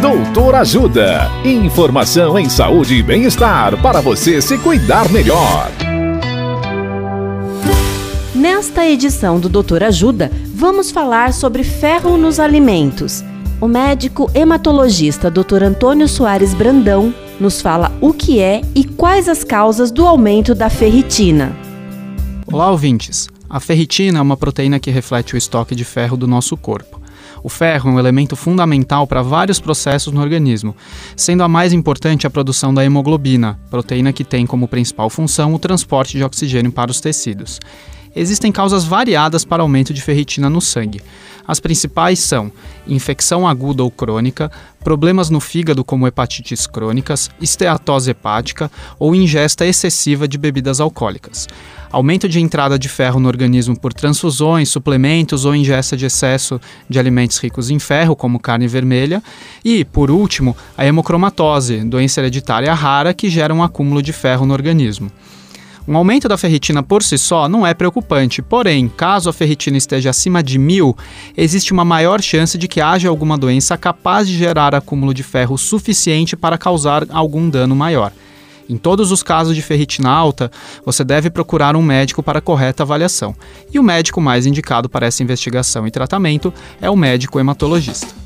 Doutor Ajuda. Informação em saúde e bem-estar para você se cuidar melhor. Nesta edição do Doutor Ajuda, vamos falar sobre ferro nos alimentos. O médico hematologista Dr. Antônio Soares Brandão nos fala o que é e quais as causas do aumento da ferritina. Olá, ouvintes. A ferritina é uma proteína que reflete o estoque de ferro do nosso corpo. O ferro é um elemento fundamental para vários processos no organismo, sendo a mais importante a produção da hemoglobina, proteína que tem como principal função o transporte de oxigênio para os tecidos. Existem causas variadas para aumento de ferritina no sangue. As principais são infecção aguda ou crônica, problemas no fígado como hepatites crônicas, esteatose hepática ou ingesta excessiva de bebidas alcoólicas. Aumento de entrada de ferro no organismo por transfusões, suplementos ou ingesta de excesso de alimentos ricos em ferro, como carne vermelha. E, por último, a hemocromatose, doença hereditária rara que gera um acúmulo de ferro no organismo. Um aumento da ferritina por si só não é preocupante, porém, caso a ferritina esteja acima de mil, existe uma maior chance de que haja alguma doença capaz de gerar acúmulo de ferro suficiente para causar algum dano maior. Em todos os casos de ferritina alta, você deve procurar um médico para correta avaliação. E o médico mais indicado para essa investigação e tratamento é o médico hematologista.